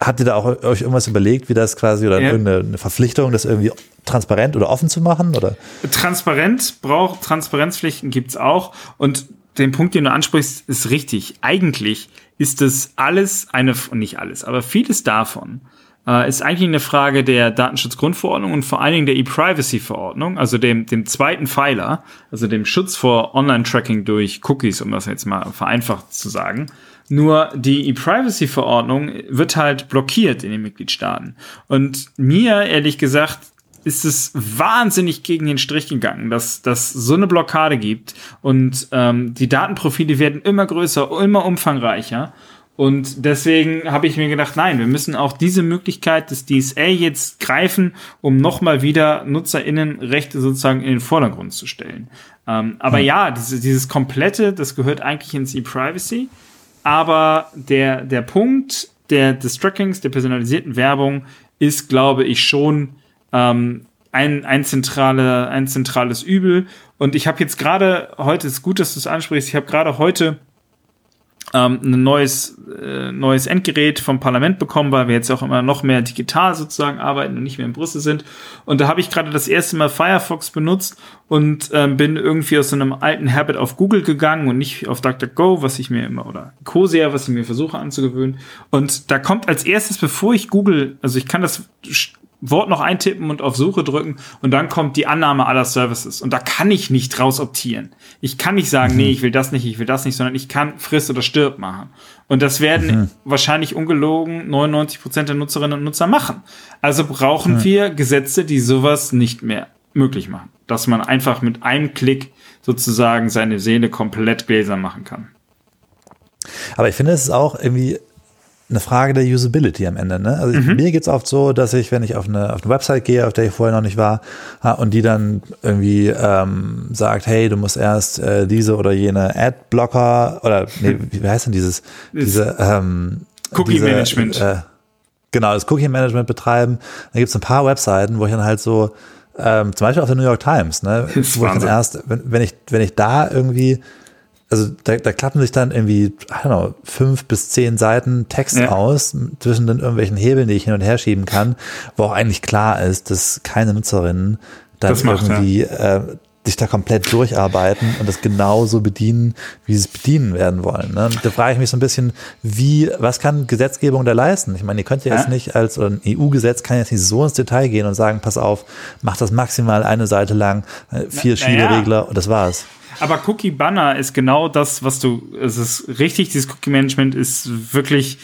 habt ihr da auch euch irgendwas überlegt, wie das quasi oder ja. irgendeine Verpflichtung, das irgendwie transparent oder offen zu machen? Oder? Transparent braucht, Transparenzpflichten gibt's auch. Und den Punkt, den du ansprichst, ist richtig. Eigentlich ist das alles eine, nicht alles, aber vieles davon äh, ist eigentlich eine Frage der Datenschutzgrundverordnung und vor allen Dingen der E-Privacy-Verordnung, also dem, dem zweiten Pfeiler, also dem Schutz vor Online-Tracking durch Cookies, um das jetzt mal vereinfacht zu sagen. Nur die E-Privacy-Verordnung wird halt blockiert in den Mitgliedstaaten. Und mir, ehrlich gesagt, ist es wahnsinnig gegen den Strich gegangen, dass dass so eine Blockade gibt und ähm, die Datenprofile werden immer größer, immer umfangreicher und deswegen habe ich mir gedacht, nein, wir müssen auch diese Möglichkeit des DSA jetzt greifen, um nochmal wieder NutzerInnenrechte sozusagen in den Vordergrund zu stellen. Ähm, aber hm. ja, dieses, dieses komplette, das gehört eigentlich ins E-Privacy. Aber der, der Punkt der, des Trackings, der personalisierten Werbung ist, glaube ich, schon ähm, ein, ein, zentrale, ein zentrales Übel. Und ich habe jetzt gerade heute, ist gut, dass du es ansprichst, ich habe gerade heute ähm, ein neues, äh, neues Endgerät vom Parlament bekommen, weil wir jetzt auch immer noch mehr digital sozusagen arbeiten und nicht mehr in Brüssel sind. Und da habe ich gerade das erste Mal Firefox benutzt und ähm, bin irgendwie aus so einem alten Habit auf Google gegangen und nicht auf DuckDuckGo, was ich mir immer, oder Cosia, was ich mir versuche anzugewöhnen. Und da kommt als erstes, bevor ich Google, also ich kann das Wort noch eintippen und auf Suche drücken und dann kommt die Annahme aller Services. Und da kann ich nicht raus optieren. Ich kann nicht sagen, mhm. nee, ich will das nicht, ich will das nicht, sondern ich kann friss oder stirb machen. Und das werden mhm. wahrscheinlich ungelogen 99 Prozent der Nutzerinnen und Nutzer machen. Also brauchen mhm. wir Gesetze, die sowas nicht mehr möglich machen. Dass man einfach mit einem Klick sozusagen seine Seele komplett gläsern machen kann. Aber ich finde, es ist auch irgendwie eine Frage der Usability am Ende. Ne? Also mhm. mir geht's oft so, dass ich, wenn ich auf eine, auf eine Website gehe, auf der ich vorher noch nicht war, und die dann irgendwie ähm, sagt, hey, du musst erst äh, diese oder jene Adblocker oder nee, wie heißt denn dieses, diese ähm, Cookie diese, Management. Äh, genau, das Cookie Management betreiben. Da gibt's ein paar Webseiten, wo ich dann halt so, ähm, zum Beispiel auf der New York Times, ne, wo ich dann erst, wenn, wenn ich, wenn ich da irgendwie also da, da klappen sich dann irgendwie, I don't know, fünf bis zehn Seiten Text ja. aus zwischen den irgendwelchen Hebeln, die ich hin und her schieben kann, wo auch eigentlich klar ist, dass keine Nutzerinnen dann macht, irgendwie ja. äh, sich da komplett durcharbeiten und das genauso bedienen, wie sie es bedienen werden wollen. Ne? Da frage ich mich so ein bisschen, wie, was kann Gesetzgebung da leisten? Ich meine, ihr könnt ja, jetzt nicht als, oder ein EU-Gesetz kann jetzt nicht so ins Detail gehen und sagen, pass auf, mach das maximal eine Seite lang, äh, vier Schieberegler ja. und das war's. Aber Cookie Banner ist genau das, was du, es ist richtig, dieses Cookie Management ist wirklich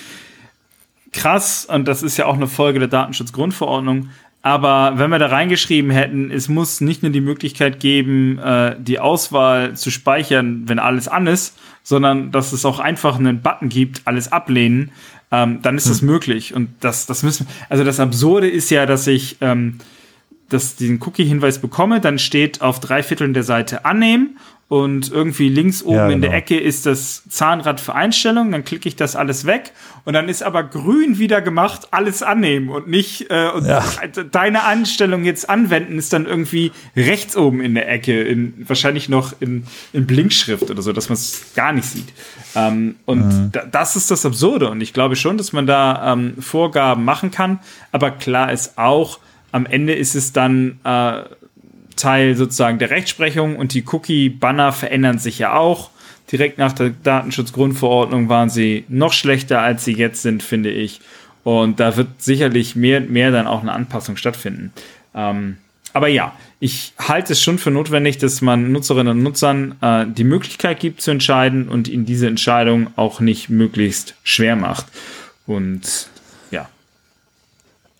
krass und das ist ja auch eine Folge der Datenschutzgrundverordnung. Aber wenn wir da reingeschrieben hätten, es muss nicht nur die Möglichkeit geben, äh, die Auswahl zu speichern, wenn alles an ist, sondern dass es auch einfach einen Button gibt, alles ablehnen, ähm, dann ist hm. das möglich. Und das, das müssen, also das Absurde ist ja, dass ich ähm, dass diesen Cookie-Hinweis bekomme, dann steht auf drei Vierteln der Seite annehmen und irgendwie links oben Ja, in der genau. Ecke ist das Zahnrad für Einstellungen, dann klicke ich das alles weg und dann ist aber grün wieder gemacht, alles annehmen und nicht äh, und Ja. deine Einstellung jetzt anwenden ist dann irgendwie rechts oben in der Ecke, in, wahrscheinlich noch in, in Blinkschrift oder so, dass man es gar nicht sieht. Ähm, und da, das ist das Absurde und ich glaube schon, dass man da ähm, Vorgaben machen kann, aber klar ist auch, am Ende ist es dann äh, Teil sozusagen der Rechtsprechung und die Cookie-Banner verändern sich ja auch. Direkt nach der Datenschutzgrundverordnung waren sie noch schlechter, als sie jetzt sind, finde ich. Und da wird sicherlich mehr und mehr dann auch eine Anpassung stattfinden. Ähm, aber ja, ich halte es schon für notwendig, dass man Nutzerinnen und Nutzern äh, die Möglichkeit gibt zu entscheiden und ihnen diese Entscheidung auch nicht möglichst schwer macht. Und.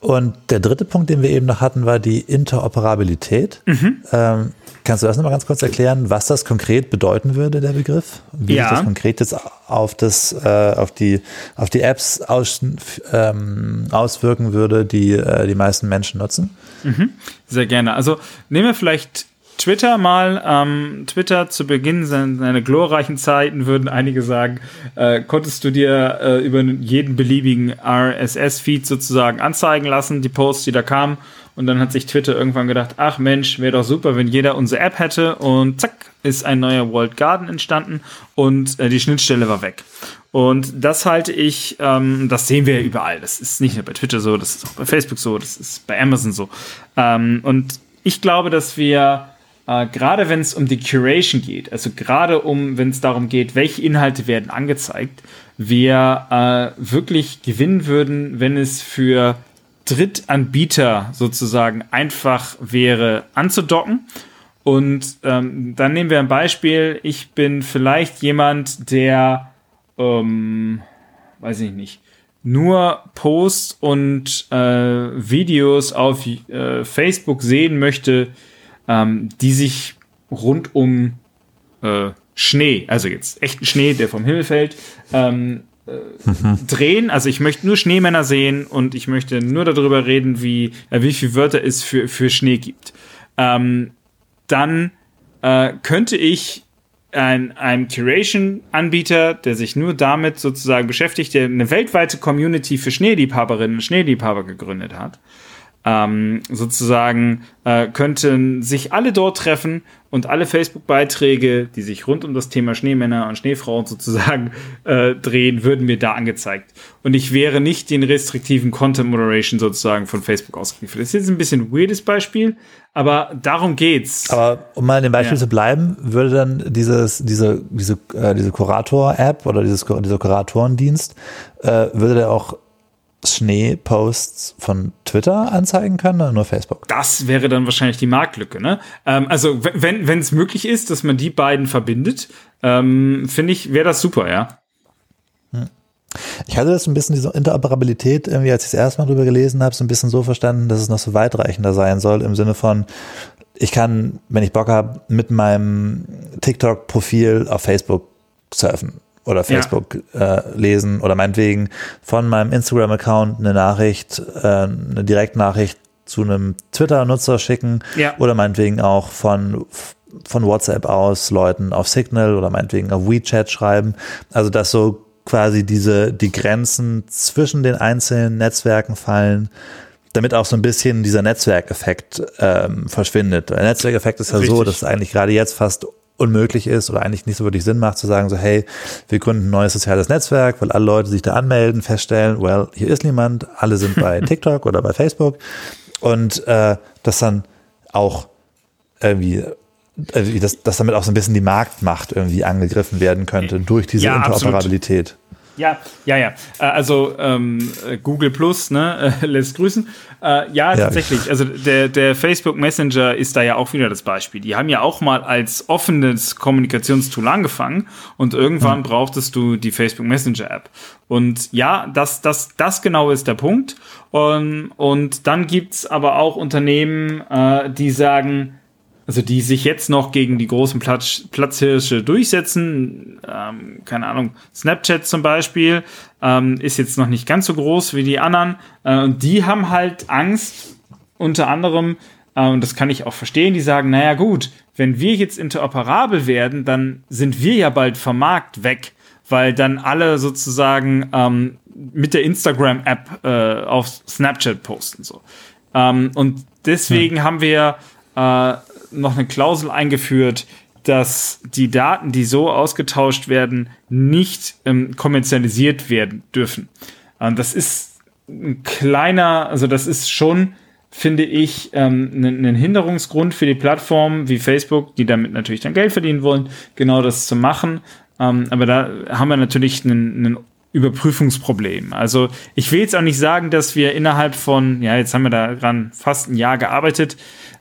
Und der dritte Punkt, den wir eben noch hatten, war die Interoperabilität. Mhm. Ähm, kannst du das nochmal ganz kurz erklären, was das konkret bedeuten würde, der Begriff? Wie Ja. sich das konkret jetzt auf, das, äh, auf, die, auf die Apps aus, ähm, auswirken würde, die äh, die meisten Menschen nutzen? Sehr gerne. Also nehmen wir vielleicht Twitter mal. Ähm, Twitter zu Beginn seiner glorreichen Zeiten würden einige sagen, äh, konntest du dir äh, über jeden beliebigen RSS-Feed sozusagen anzeigen lassen, die Posts, die da kamen. Und dann hat sich Twitter irgendwann gedacht, ach Mensch, wäre doch super, wenn jeder unsere App hätte. Und zack, ist ein neuer World Garden entstanden und äh, die Schnittstelle war weg. Und das halte ich, ähm, das sehen wir ja überall. Das ist nicht nur bei Twitter so, das ist auch bei Facebook so, das ist bei Amazon so. Ähm, und ich glaube, dass wir äh, gerade wenn es um die Curation geht, also gerade um, wenn es darum geht, welche Inhalte werden angezeigt, wir äh, wirklich gewinnen würden, wenn es für Drittanbieter sozusagen einfach wäre anzudocken. Und ähm, dann nehmen wir ein Beispiel. Ich bin vielleicht jemand, der, ähm, weiß ich nicht, nur Posts und äh, Videos auf äh, Facebook sehen möchte, ähm, die sich rund um äh, Schnee, also jetzt echten Schnee, der vom Himmel fällt, ähm, äh, drehen. Also ich möchte nur Schneemänner sehen und ich möchte nur darüber reden, wie, äh, wie viele Wörter es für, für Schnee gibt. Ähm, dann äh, könnte ich ein, einem Curation-Anbieter, der sich nur damit sozusagen beschäftigt, der eine weltweite Community für Schneeliebhaberinnen und Schneeliebhaber gegründet hat, ähm, sozusagen äh, könnten sich alle dort treffen und alle Facebook-Beiträge, die sich rund um das Thema Schneemänner und Schneefrauen sozusagen äh, drehen, würden mir da angezeigt. Und ich wäre nicht den restriktiven Content Moderation sozusagen von Facebook ausgeliefert. Das ist jetzt ein bisschen ein weirdes Beispiel, aber darum geht's. Aber um mal in dem Beispiel Ja. zu bleiben, würde dann dieses, diese, diese, äh, diese Kurator-App oder dieses, dieser Kuratorendienst, äh, würde der auch Schneeposts von Twitter anzeigen können oder nur Facebook? das wäre dann wahrscheinlich die Marktlücke. Ne? Ähm, also wenn wenn es möglich ist, dass man die beiden verbindet, ähm, finde ich, wäre das super, ja. Ich hatte das ein bisschen, diese Interoperabilität, irgendwie, als ich das erste Mal drüber gelesen habe, so ein bisschen so verstanden, dass es noch so weitreichender sein soll, im Sinne von, ich kann, wenn ich Bock habe, mit meinem TikTok-Profil auf Facebook surfen oder Facebook äh, lesen oder meinetwegen von meinem Instagram-Account eine Nachricht, äh, eine Direktnachricht zu einem Twitter-Nutzer schicken Ja. oder meinetwegen auch von von WhatsApp aus Leuten auf Signal oder meinetwegen auf WeChat schreiben. Also dass so quasi diese die Grenzen zwischen den einzelnen Netzwerken fallen, damit auch so ein bisschen dieser Netzwerkeffekt ähm, verschwindet. Der Netzwerkeffekt ist ja so, Richtig. dass es eigentlich gerade jetzt fast unmöglich ist oder eigentlich nicht so wirklich Sinn macht zu sagen so hey wir gründen ein neues soziales Netzwerk weil alle Leute sich da anmelden feststellen well hier ist niemand alle sind bei TikTok oder bei Facebook und äh, das dann auch irgendwie also dass, dass damit auch so ein bisschen die Marktmacht irgendwie angegriffen werden könnte durch diese Ja. Interoperabilität. Ja, ja, ja. Äh, Also ähm, äh, Google Plus, ne, äh, lässt grüßen. Äh, ja, tatsächlich. Also der, der Facebook Messenger ist da ja auch wieder das Beispiel. Die haben ja auch mal als offenes Kommunikationstool angefangen und irgendwann brauchtest du die Facebook Messenger App. Und ja, das, das, das genau ist der Punkt. Und, und dann gibt's aber auch Unternehmen, äh, die sagen, also die sich jetzt noch gegen die großen Platz, Platzhirsche durchsetzen. Ähm, keine Ahnung, Snapchat zum Beispiel ähm, ist jetzt noch nicht ganz so groß wie die anderen. Äh, und die haben halt Angst, unter anderem, äh, und das kann ich auch verstehen, die sagen, naja gut, wenn wir jetzt interoperabel werden, dann sind wir ja bald vom Markt weg, weil dann alle sozusagen ähm, mit der Instagram-App äh, auf Snapchat posten. So. Ähm, und deswegen hm. haben wir äh, noch eine Klausel eingeführt, dass die Daten, die so ausgetauscht werden, nicht ähm, kommerzialisiert werden dürfen. Und das ist ein kleiner, also das ist schon, finde ich, ähm, ein, ein Hinderungsgrund für die Plattformen wie Facebook, die damit natürlich dann Geld verdienen wollen, genau das zu machen. Ähm, aber da haben wir natürlich einen, einen Überprüfungsproblem. Also ich will jetzt auch nicht sagen, dass wir innerhalb von, ja, jetzt haben wir da dran fast ein Jahr gearbeitet,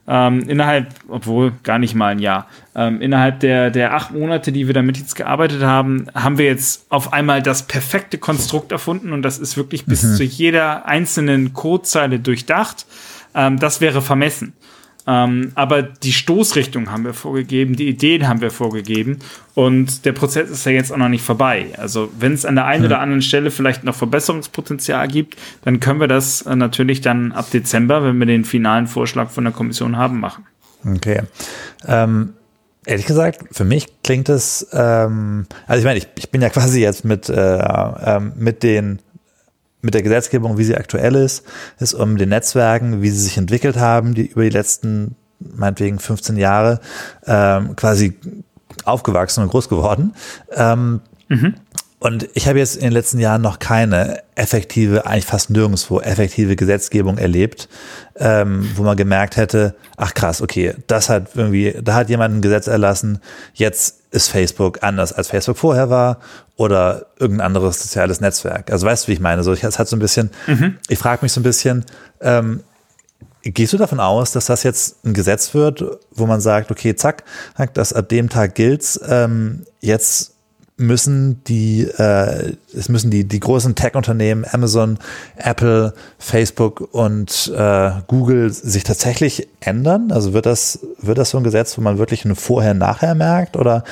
ähm, innerhalb, obwohl gar nicht mal ein Jahr, ähm, innerhalb der, der acht Monate, die wir damit jetzt gearbeitet haben, haben wir jetzt auf einmal das perfekte Konstrukt erfunden und das ist wirklich bis mhm. zu jeder einzelnen Codezeile durchdacht. Ähm, das wäre vermessen. Ähm, aber die Stoßrichtung haben wir vorgegeben, die Ideen haben wir vorgegeben und der Prozess ist ja jetzt auch noch nicht vorbei. Also wenn es an der einen hm. oder anderen Stelle vielleicht noch Verbesserungspotenzial gibt, dann können wir das äh, natürlich dann ab Dezember, wenn wir den finalen Vorschlag von der Kommission haben, machen. Okay. Ähm Ehrlich gesagt, für mich klingt es, ähm, also ich meine, ich, ich bin ja quasi jetzt mit, äh, äh, mit den mit der Gesetzgebung, wie sie aktuell ist, ist um den Netzwerken, wie sie sich entwickelt haben, die über die letzten, meinetwegen 15 Jahre, ähm, quasi aufgewachsen und groß geworden. Ähm, mhm. Und ich habe jetzt in den letzten Jahren noch keine effektive, eigentlich fast nirgendwo effektive Gesetzgebung erlebt, ähm, wo man gemerkt hätte, ach krass, okay, das hat irgendwie, da hat jemand ein Gesetz erlassen, jetzt ist Facebook anders als Facebook vorher war oder irgendein anderes soziales Netzwerk. Also weißt du, wie ich meine? So, ich, es hat so ein bisschen, mhm. ich frage mich so ein bisschen, ähm, Gehst du davon aus, dass das jetzt ein Gesetz wird, wo man sagt, okay, zack, das ab dem Tag gilt, ähm, jetzt müssen die, äh, es müssen die, die großen Tech-Unternehmen, Amazon, Apple, Facebook und äh, Google sich tatsächlich ändern? Also wird das, wird das so ein Gesetz, wo man wirklich ein Vorher-Nachher merkt oder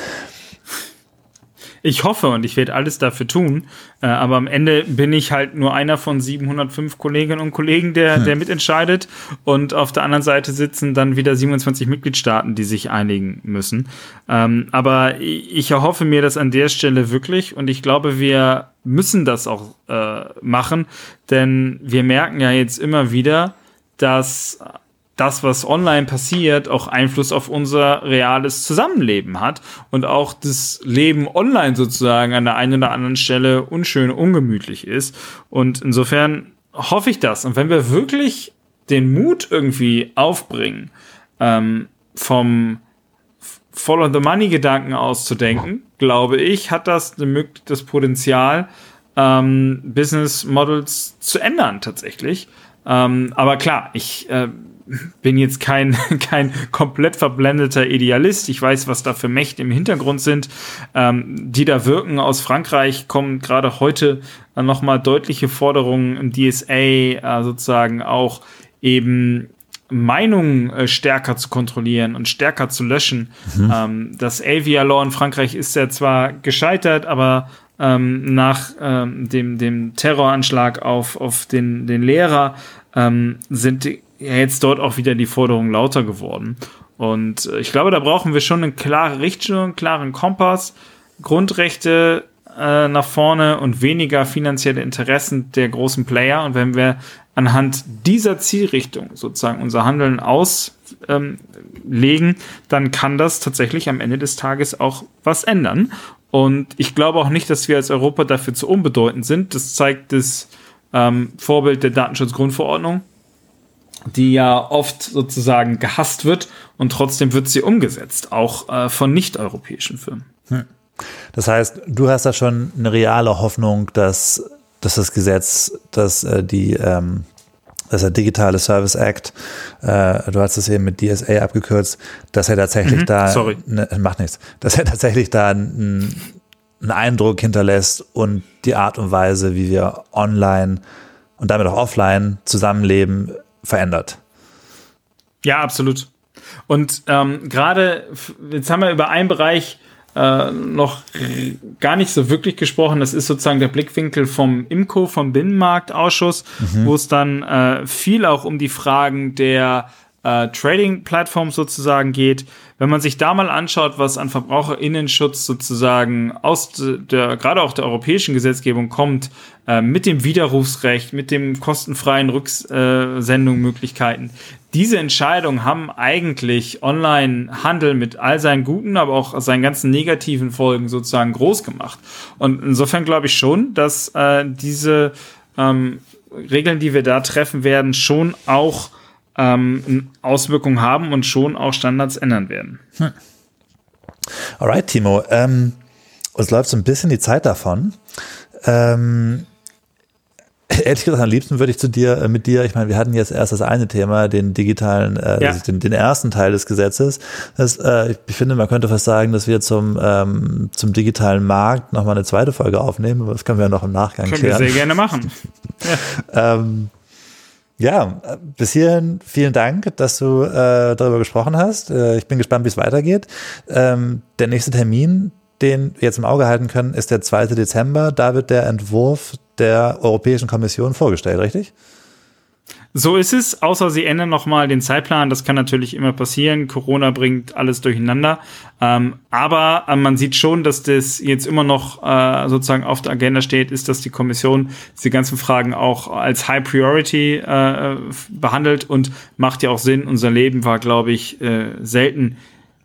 ich hoffe und ich werde alles dafür tun, äh, aber am Ende bin ich halt nur einer von 705 Kolleginnen und Kollegen, der, hm. der mitentscheidet und auf der anderen Seite sitzen dann wieder 27 Mitgliedstaaten, die sich einigen müssen. Ähm, aber ich erhoffe mir das an der Stelle wirklich und ich glaube, wir müssen das auch äh, machen, denn wir merken ja jetzt immer wieder, dass das, was online passiert, auch Einfluss auf unser reales Zusammenleben hat und auch das Leben online sozusagen an der einen oder anderen Stelle unschön, ungemütlich ist. Und insofern hoffe ich das. Und wenn wir wirklich den Mut irgendwie aufbringen, ähm, vom Follow the Money Gedanken auszudenken, glaube ich, hat das das Potenzial, ähm, Business Models zu ändern tatsächlich. Ähm, aber klar, ich äh, bin jetzt kein, kein komplett verblendeter Idealist. Ich weiß, was da für Mächte im Hintergrund sind, ähm, die da wirken. Aus Frankreich kommen gerade heute nochmal deutliche Forderungen im DSA, äh, sozusagen auch eben Meinungen äh, stärker zu kontrollieren und stärker zu löschen. Mhm. Ähm, das Avia Law in Frankreich ist ja zwar gescheitert, aber ähm, nach ähm, dem, dem Terroranschlag auf, auf den, den Lehrer ähm, sind die, ja jetzt dort auch wieder die Forderungen lauter geworden. Und äh, ich glaube, da brauchen wir schon eine klare Richtung, einen klaren Kompass, Grundrechte äh, nach vorne und weniger finanzielle Interessen der großen Player. Und wenn wir anhand dieser Zielrichtung sozusagen unser Handeln auslegen, ähm, dann kann das tatsächlich am Ende des Tages auch was ändern. Und ich glaube auch nicht, dass wir als Europa dafür zu unbedeutend sind. Das zeigt das ähm, Vorbild der Datenschutzgrundverordnung die ja oft sozusagen gehasst wird und trotzdem wird sie umgesetzt, auch äh, von nicht-europäischen Firmen. Hm. Das heißt, du hast da schon eine reale Hoffnung, dass, dass das Gesetz, dass äh, die ähm, dass der Digitale Service Act, äh, du hast es eben mit DSA abgekürzt, dass er tatsächlich mhm, da, sorry. Ne, macht nichts, dass er tatsächlich da einen, einen Eindruck hinterlässt und die Art und Weise, wie wir online und damit auch offline zusammenleben, verändert. Ja, absolut. Und ähm, gerade, jetzt haben wir über einen Bereich äh, noch gar nicht so wirklich gesprochen. Das ist sozusagen der Blickwinkel vom IMCO, vom Binnenmarktausschuss, mhm. wo es dann äh, viel auch um die Fragen der äh, Trading-Plattform sozusagen geht. Wenn man sich da mal anschaut, was an VerbraucherInnenschutz sozusagen aus der, gerade auch der europäischen Gesetzgebung kommt, äh, mit dem Widerrufsrecht, mit dem kostenfreien Rücksendungsmöglichkeiten, diese Entscheidungen haben eigentlich Online-Handel mit all seinen guten, aber auch seinen ganzen negativen Folgen sozusagen groß gemacht. Und insofern glaube ich schon, dass äh, diese ähm, Regeln, die wir da treffen werden, schon auch ähm, Auswirkungen haben und schon auch Standards ändern werden. Hm. Alright, Timo. Ähm, uns läuft so ein bisschen die Zeit davon. Ähm, ehrlich gesagt, am liebsten würde ich zu dir, äh, mit dir, ich meine, wir hatten jetzt erst das eine Thema, den digitalen, äh, ja. den, den ersten Teil des Gesetzes. Das, äh, ich finde, man könnte fast sagen, dass wir zum, ähm, zum digitalen Markt nochmal eine zweite Folge aufnehmen, aber das können wir ja noch im Nachgang können klären. Können wir sehr gerne machen. ja. ähm, ja, bis hierhin vielen Dank, dass du äh, darüber gesprochen hast. Äh, ich bin gespannt, wie es weitergeht. Ähm, der nächste Termin, den wir jetzt im Auge halten können, ist der 2. Dezember. Da wird der Entwurf der Europäischen Kommission vorgestellt, richtig? So ist es, außer sie ändern nochmal den Zeitplan. Das kann natürlich immer passieren. Corona bringt alles durcheinander. Ähm, aber äh, man sieht schon, dass das jetzt immer noch äh, sozusagen auf der Agenda steht, ist, dass die Kommission diese ganzen Fragen auch als High Priority äh, behandelt und macht ja auch Sinn. Unser Leben war, glaube ich, äh, selten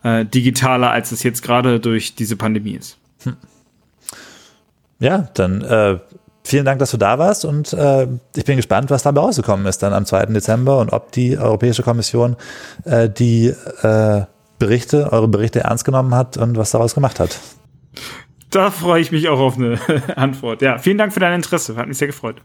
äh, digitaler, als es jetzt gerade durch diese Pandemie ist. Hm. Ja, dann äh, vielen Dank, dass du da warst und äh, ich bin gespannt, was dabei rausgekommen ist dann am 2. Dezember und ob die Europäische Kommission äh, die äh, Berichte, eure Berichte ernst genommen hat und was daraus gemacht hat. Da freue ich mich auch auf eine Antwort. Ja, vielen Dank für dein Interesse. Hat mich sehr gefreut.